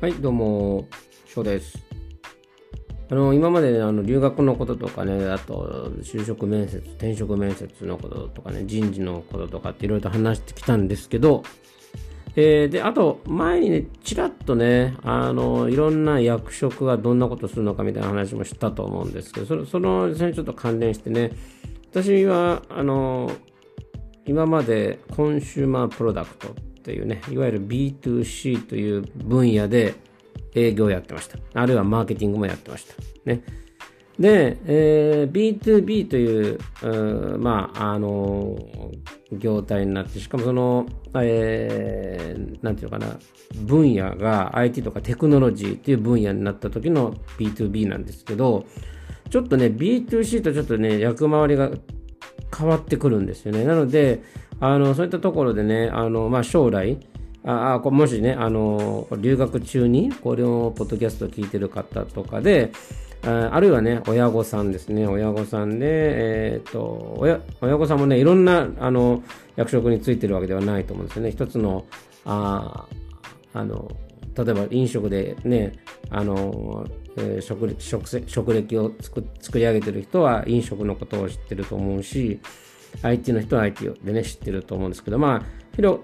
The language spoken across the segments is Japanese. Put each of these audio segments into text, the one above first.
はい、どうも、翔です。あの、今まで、ね、あの留学のこととかね、あと、就職面接、転職面接のこととかね、人事のこととかっていろいろと話してきたんですけど、えー、で、あと、前にね、ちらっとね、あの、いろんな役職がどんなことするのかみたいな話もしたと思うんですけど、それその、それちょっと関連してね、私は、あの、今までコンシューマープロダクトっていうね、いわゆる B2C という分野で営業をやってました。あるいはマーケティングもやってました。ね。で、えー、B2B という、うまあ、あの業態になって、しかもその、えー、なんていうのかな、分野が IT とかテクノロジーという分野になった時の B2B なんですけど、ちょっとね、B2C とちょっとね、役回りが変わってくるんですよね。なので、あの、そういったところでね、あの、まあ、将来、ああもしね、あの、留学中にこれを、ポッドキャストを聞いてる方とかで、あるいはね、親御さんですね、親御さんで、えっ、ー、と親、親御さんもね、いろんな、あの、役職についてるわけではないと思うんですよね。一つの、ああの、例えば飲食でね、あの、食食食歴を作作り上げてる人は飲食のことを知ってると思うし、IT の人は IT でね、知ってると思うんですけど、まあ、広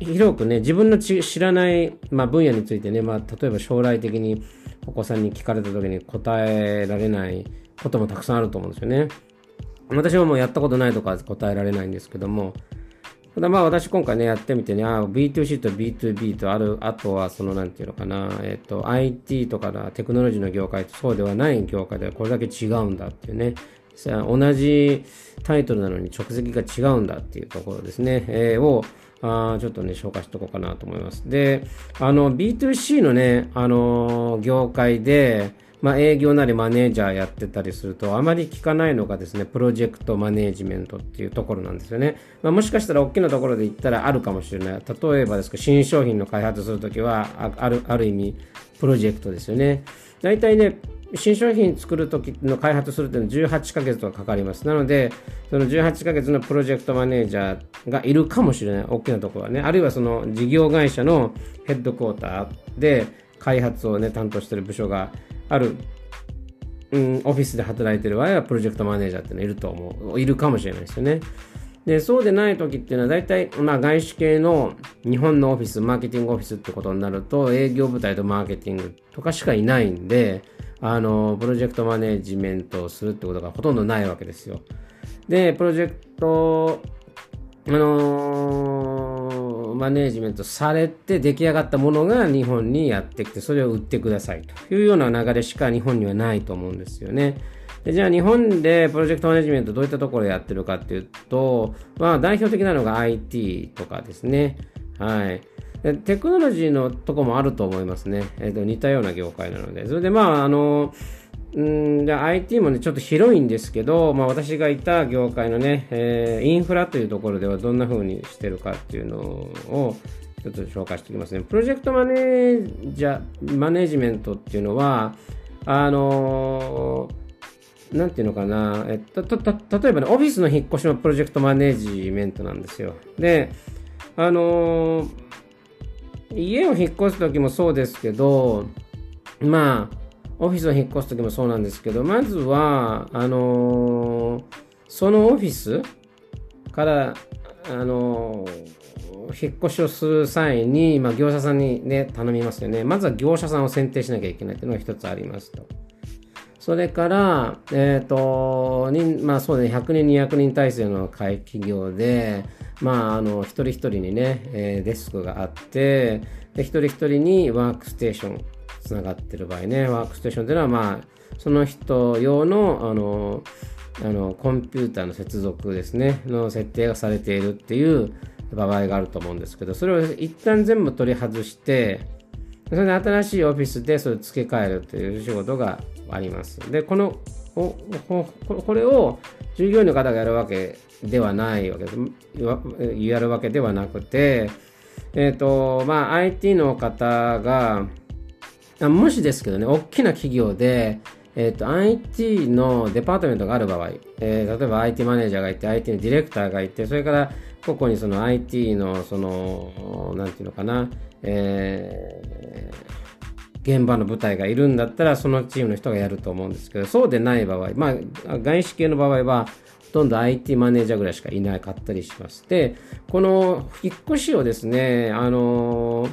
広くね、自分の知らない、まあ、分野についてね、まあ、例えば将来的にお子さんに聞かれた時に答えられないこともたくさんあると思うんですよね。私はもうやったことないとか答えられないんですけども、ただまあ私今回ね、やってみてね、あ B2C と B2B とある、あとはそのなんていうのかな、えっ、と IT とかテクノロジーの業界とそうではない業界ではこれだけ違うんだっていうね、同じタイトルなのに直接が違うんだっていうところですね、えー、をあちょっとね、紹介しておこうかなと思います。で、あの、B2C のね、あのー、業界で、まあ、営業なりマネージャーやってたりすると、あまり聞かないのがですね、プロジェクトマネージメントっていうところなんですよね。まあ、もしかしたら大きなところで言ったらあるかもしれない。例えばですけど、新商品の開発するときはある、ある意味、プロジェクトですよね。大体ね、新商品作るときの開発するというのは18ヶ月とかかかります。なので、その18ヶ月のプロジェクトマネージャーがいるかもしれない。大きなところはね。あるいはその事業会社のヘッドクォーターで開発をね、担当している部署がある、うん、オフィスで働いてる場合はプロジェクトマネージャーっていうのはいると思う。いるかもしれないですよね。で、そうでない時っていうのは大体、まあ外資系の日本のオフィス、マーケティングオフィスってことになると営業部隊とマーケティングとかしかいないんで、あの、プロジェクトマネジメントをするってことがほとんどないわけですよ。で、プロジェクト、あのー、マネージメントされて出来上がったものが日本にやってきて、それを売ってくださいというような流れしか日本にはないと思うんですよね。でじゃあ日本でプロジェクトマネジメントどういったところでやってるかっていうと、まあ代表的なのが IT とかですね。はい。テクノロジーのとこもあると思いますね。えっ、ー、と、似たような業界なので。それでまあ、あの、うんじゃ IT もね、ちょっと広いんですけど、まあ私がいた業界のね、えー、インフラというところではどんな風にしてるかっていうのを、ちょっと紹介しておきますね。プロジェクトマネージャー、マネジメントっていうのは、あのー、なんていうのかな、えっと、と、と、例えばね、オフィスの引っ越しのプロジェクトマネージメントなんですよ。で、あのー家を引っ越す時もそうですけど、まあ、オフィスを引っ越す時もそうなんですけど、まずは、あのー、そのオフィスから、あのー、引っ越しをする際に、まあ、業者さんにね、頼みますよね。まずは業者さんを選定しなきゃいけないっていうのが一つありますと。それから、えっ、ー、と、にまあそうね、100人、200人体制の会企業で、まあ、あの、一人一人にね、えー、デスクがあって、で、一人一人にワークステーションつながってる場合ね、ワークステーションっていうのは、まあ、その人用の、あの、あの、コンピューターの接続ですね、の設定がされているっていう場合があると思うんですけど、それを一旦全部取り外して、それで新しいオフィスでそれを付け替えるという仕事があります。で、この、これを従業員の方がやるわけではないわけです。やるわけではなくて、えっ、ー、と、まあ、IT の方が、もしですけどね、大きな企業で、えっ、ー、と、IT のデパートメントがある場合、えー、例えば IT マネージャーがいて、IT のディレクターがいて、それから個々にその IT の、その、なんていうのかな、え現場の部隊がいるんだったらそのチームの人がやると思うんですけどそうでない場合まあ外資系の場合はほとんど IT マネージャーぐらいしかいなかったりしますでこの引っ越しをですねあの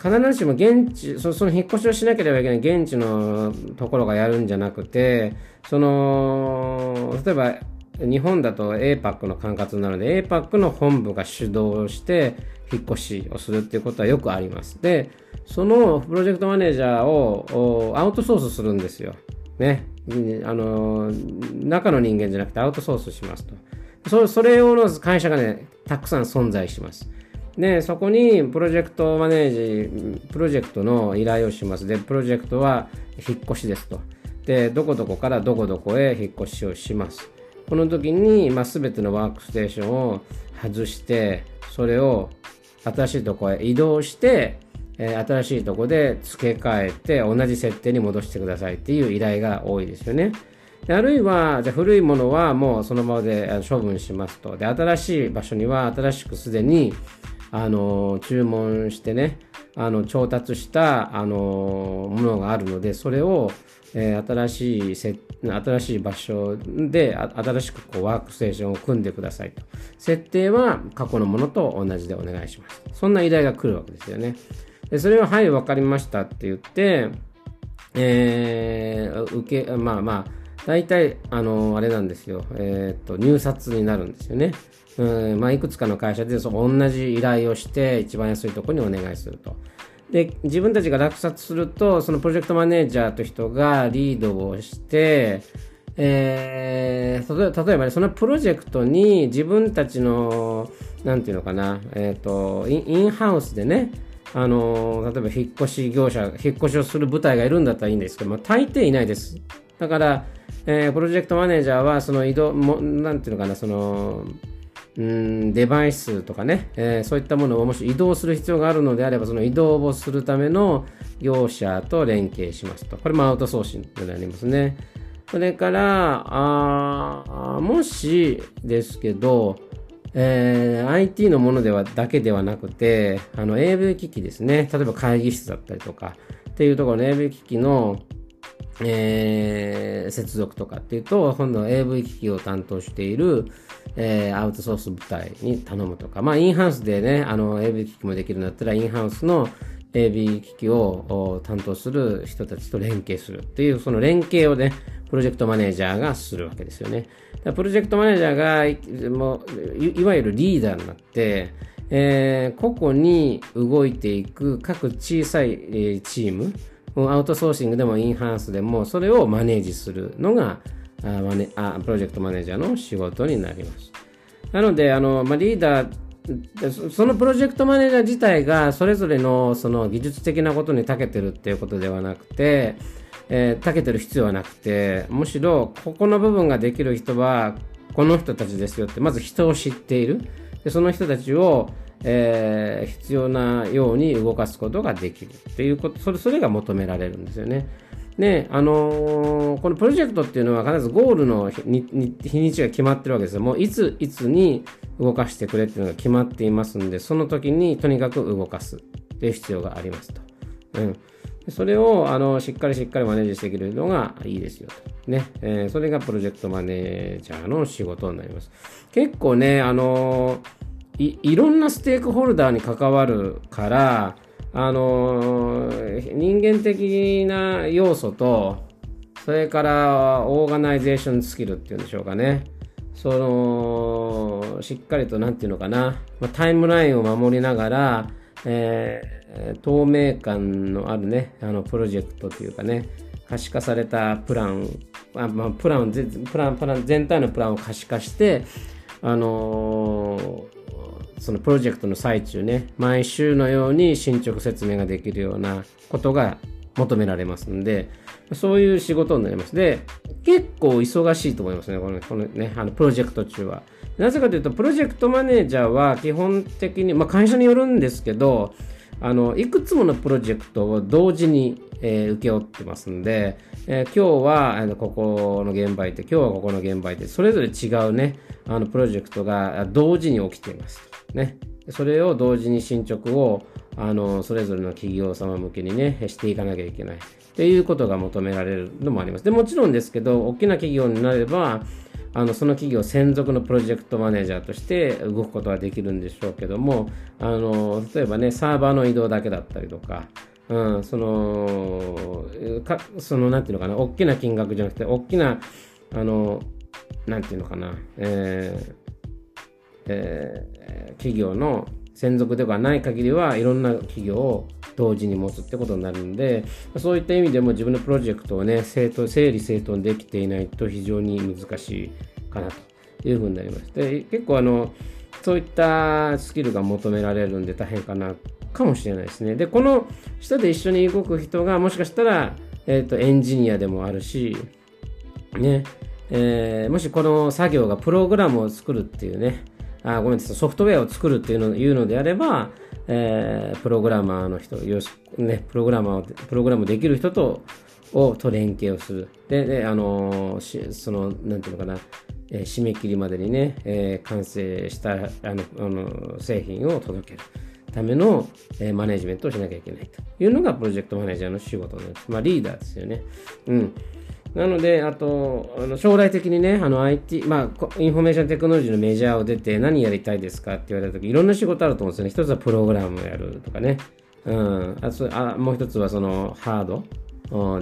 必ずしも現地その引っ越しをしなければいけない現地のところがやるんじゃなくてその例えば日本だと APAC の管轄なので APAC の本部が主導して引っ越しをするっていうことはよくあります。で、そのプロジェクトマネージャーをアウトソースするんですよ。ね。あの、中の人間じゃなくてアウトソースしますと。そそれ用の会社がね、たくさん存在します。で、そこにプロジェクトマネージ、プロジェクトの依頼をします。で、プロジェクトは引っ越しですと。で、どこどこからどこどこへ引っ越しをします。この時に、まあ、全てのワークステーションを外して、それを新しいとこへ移動して、えー、新しいとこで付け替えて同じ設定に戻してくださいっていう依頼が多いですよね。あるいは、じゃ古いものはもうそのままで処分しますと。で、新しい場所には新しくすでに、あの、注文してね、あの、調達した、あの、ものがあるので、それを、えー、新しいせ新しい場所で新しくこうワークステーションを組んでくださいと。設定は過去のものと同じでお願いします。そんな依頼が来るわけですよね。でそれを、はい、わかりましたって言って、えー、受け、まあまあ、大体、あの、あれなんですよ。えっ、ー、と、入札になるんですよね。うん、まあ、いくつかの会社でその同じ依頼をして、一番安いところにお願いすると。で、自分たちが落札すると、そのプロジェクトマネージャーという人がリードをして、えー、例えばね、そのプロジェクトに自分たちの、なんていうのかな、えっ、ー、とイン、インハウスでね、あの、例えば引っ越し業者、引っ越しをする部隊がいるんだったらいいんですけども、大抵いないです。だから、えー、プロジェクトマネージャーは、その移動、もなんていうのかな、その、うんデバイスとかね、えー、そういったものをもし移動する必要があるのであれば、その移動をするための業者と連携しますと。これもアウトソーシングになりますね。それから、あもしですけど、えー、IT のものではだけではなくて、あの AV 機器ですね。例えば会議室だったりとかっていうところの AV 機器のえー、接続とかっていうと、今度 AV 機器を担当している、えー、アウトソース部隊に頼むとか、まあ、インハウスでね、あの、AV 機器もできるんだったら、インハウスの AV 機器を担当する人たちと連携するっていう、その連携をね、プロジェクトマネージャーがするわけですよね。プロジェクトマネージャーが、もういわゆるリーダーになって、えー、個々に動いていく各小さい、チーム、アウトソーシングでもインハウスでもそれをマネージするのがあプロジェクトマネージャーの仕事になります。なので、あのまあ、リーダー、そのプロジェクトマネージャー自体がそれぞれのその技術的なことに長けてるっていうことではなくて、えー、長けてる必要はなくて、むしろここの部分ができる人はこの人たちですよって、まず人を知っている。でその人たちをえー、必要なように動かすことができるっていうこと、それそれが求められるんですよね。で、あのー、このプロジェクトっていうのは必ずゴールの日にちが決まってるわけですよ。もういついつに動かしてくれっていうのが決まっていますんで、その時にとにかく動かすっていう必要がありますと。うん。それをあのしっかりしっかりマネージしていけるのがいいですよと。ね。えー、それがプロジェクトマネージャーの仕事になります。結構ね、あのいいろんなステークホルダーに関わるから、あの、人間的な要素と、それからオーガナイゼーションスキルっていうんでしょうかね。その、しっかりと、なんていうのかな、まあ、タイムラインを守りながら、えー、透明感のあるね、あの、プロジェクトというかね、可視化されたプラン、あまあ、プラン、プラン、プラン、全体のプランを可視化して、あのーそのプロジェクトの最中ね、毎週のように進捗説明ができるようなことが求められますんで、そういう仕事になります。で、結構忙しいと思いますね、このこのね、あのプロジェクト中は。なぜかというと、プロジェクトマネージャーは基本的に、まあ、会社によるんですけど、あのいくつものプロジェクトを同時に、えー、請け負ってますんで、えー、今日はあのここの現場行って、今日はここの現場行って、それぞれ違うね、あのプロジェクトが同時に起きています。ね。それを同時に進捗をあのそれぞれの企業様向けにねしていかなきゃいけないっていうことが求められるのもあります。でもちろんですけど大きな企業になればあのその企業専属のプロジェクトマネージャーとして動くことはできるんでしょうけどもあの例えばねサーバーの移動だけだったりとかうん、その、かその、なんていうのかな、大きな金額じゃなくて、大きな、あの、なんていうのかな、えーえー、企業の専属ではない限りはいろんな企業を同時に持つってことになるんで、そういった意味でも自分のプロジェクトをね、整理整頓できていないと非常に難しいかなというふうになります。で、結構あの、そういったスキルが求められるんで大変かなかもしれないですね。で、この下で一緒に動く人がもしかしたら、えっ、ー、と、エンジニアでもあるし、ね、えー、もしこの作業がプログラムを作るっていうね、あごめんなさい、ソフトウェアを作るっていうのいうのであれば、えー、プログラマーの人、よし、ね、プログラマーを、プログラムできる人と、をと連携をする。で、であのー、その、なんていうのかな、えー、締め切りまでにね、えー、完成したあのあの製品を届けるための、えー、マネジメントをしなきゃいけないというのがプロジェクトマネージャーの仕事です。まあ、リーダーですよね。うん。なので、あと、あの将来的にね、あの IT、まあ、インフォメーションテクノロジーのメジャーを出て何やりたいですかって言われたとき、いろんな仕事あると思うんですよね。一つはプログラムをやるとかね。うん。あそあもう一つはそのハード。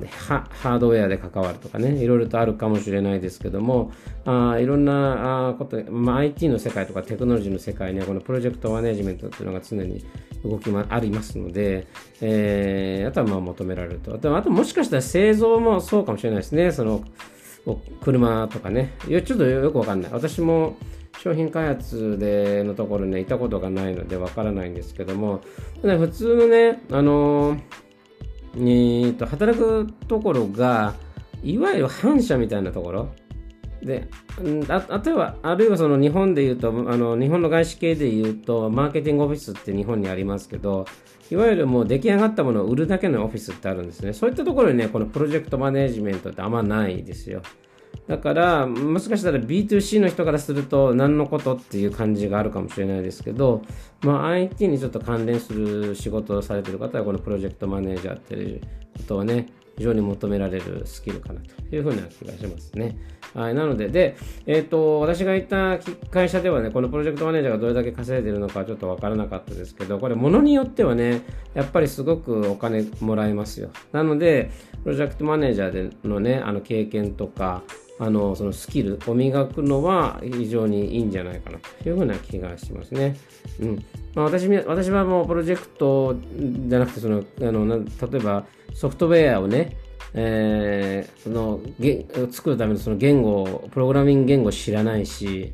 でハードウェアで関わるとかね、いろいろとあるかもしれないですけども、あいろんなこと、まあ、IT の世界とかテクノロジーの世界にはこのプロジェクトマネジメントっていうのが常に動きもありますので、えー、あとはまあ求められると。あともしかしたら製造もそうかもしれないですね。その車とかね。いや、ちょっとよくわかんない。私も商品開発でのところに、ね、いたことがないのでわからないんですけども、普通のね、あのーえーと、働くところが、いわゆる反社みたいなところ。で、あ例えば、あるいはその日本でいうと、あの日本の外資系でいうと、マーケティングオフィスって日本にありますけど、いわゆるもう出来上がったものを売るだけのオフィスってあるんですね。そういったところにね、このプロジェクトマネジメントってあんまないですよ。だから、もしかしたら B2C の人からすると何のことっていう感じがあるかもしれないですけど、まあ、IT にちょっと関連する仕事をされている方は、このプロジェクトマネージャーっていうことをね、非常に求められるスキルかなというふうな気がしますね。はい、なので、で、えっ、ー、と、私がいた会社ではね、このプロジェクトマネージャーがどれだけ稼いでるのかちょっとわからなかったですけど、これ、ものによってはね、やっぱりすごくお金もらえますよ。なので、プロジェクトマネージャーでのね、あの経験とか、あのそのスキルを磨くのは非常にいいんじゃないかなというふうな気がしますね。うんまあ、私私はもうプロジェクトじゃなくてそのあの例えばソフトウェアをねえー、そのげ作るためのその言語プログラミング言語を知らないし、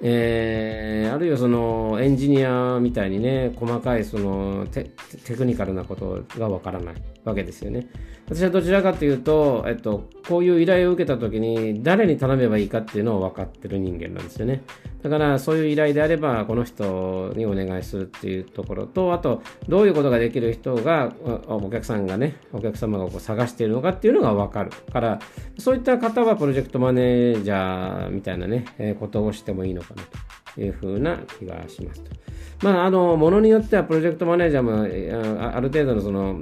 えー、あるいはそのエンジニアみたいにね細かいそのテクニカルなことがわからないわけですよね。私はどちらかというと、えっと、こういう依頼を受けた時に誰に頼めばいいかっていうのを分かってる人間なんですよね。だからそういう依頼であればこの人にお願いするっていうところと、あとどういうことができる人がお客さんがね、お客様がこう探しているのかっていうのが分かるから、そういった方はプロジェクトマネージャーみたいなね、え、ことをしてもいいのかなというふうな気がしますと。まあ、あの、ものによってはプロジェクトマネージャーもある程度のその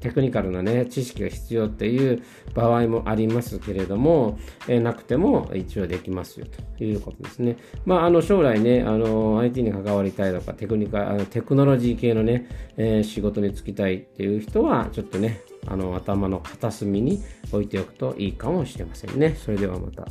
テクニカルなね、知識が必要っていう場合もありますけれども、えなくても一応できますよということですね。まあ、あの、将来ね、あの、IT に関わりたいとか、テクニカ、あのテクノロジー系のね、えー、仕事に就きたいっていう人は、ちょっとね、あの、頭の片隅に置いておくといいかもしれませんね。それではまた。